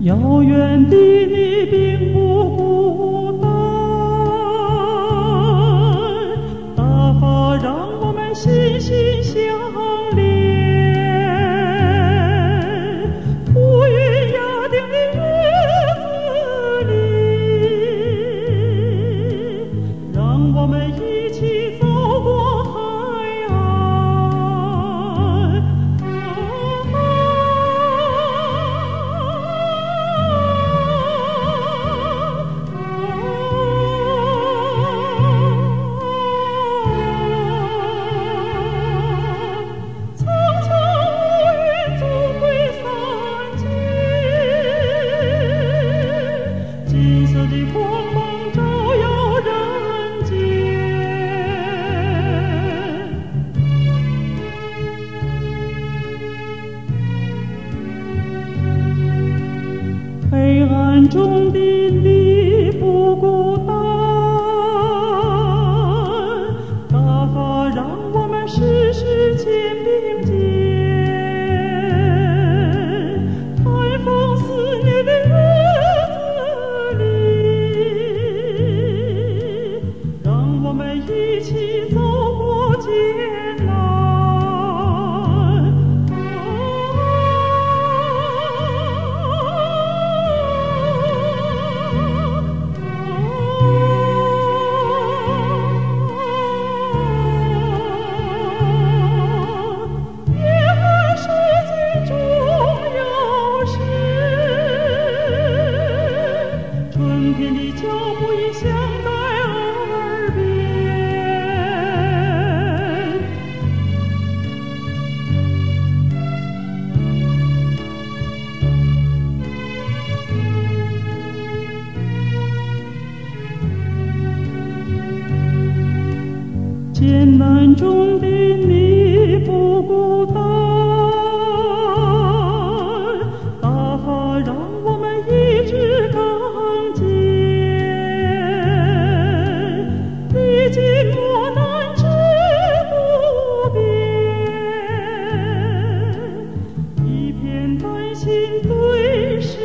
遥远的你并不孤单，大发让我们心心相连。浮云压顶的日子里，让我们黑暗中的你不孤单，大发让我们时时肩并肩。寒风肆虐的日子里，让我们一起走春天的脚步已响在耳边。艰难中的你不孤单，担心对誓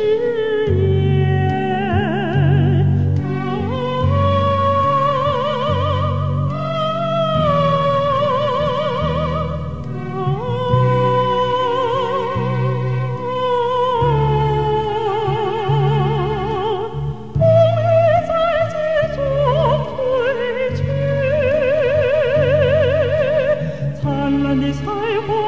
言，啊啊，风雨在急促褪去，灿烂的彩虹。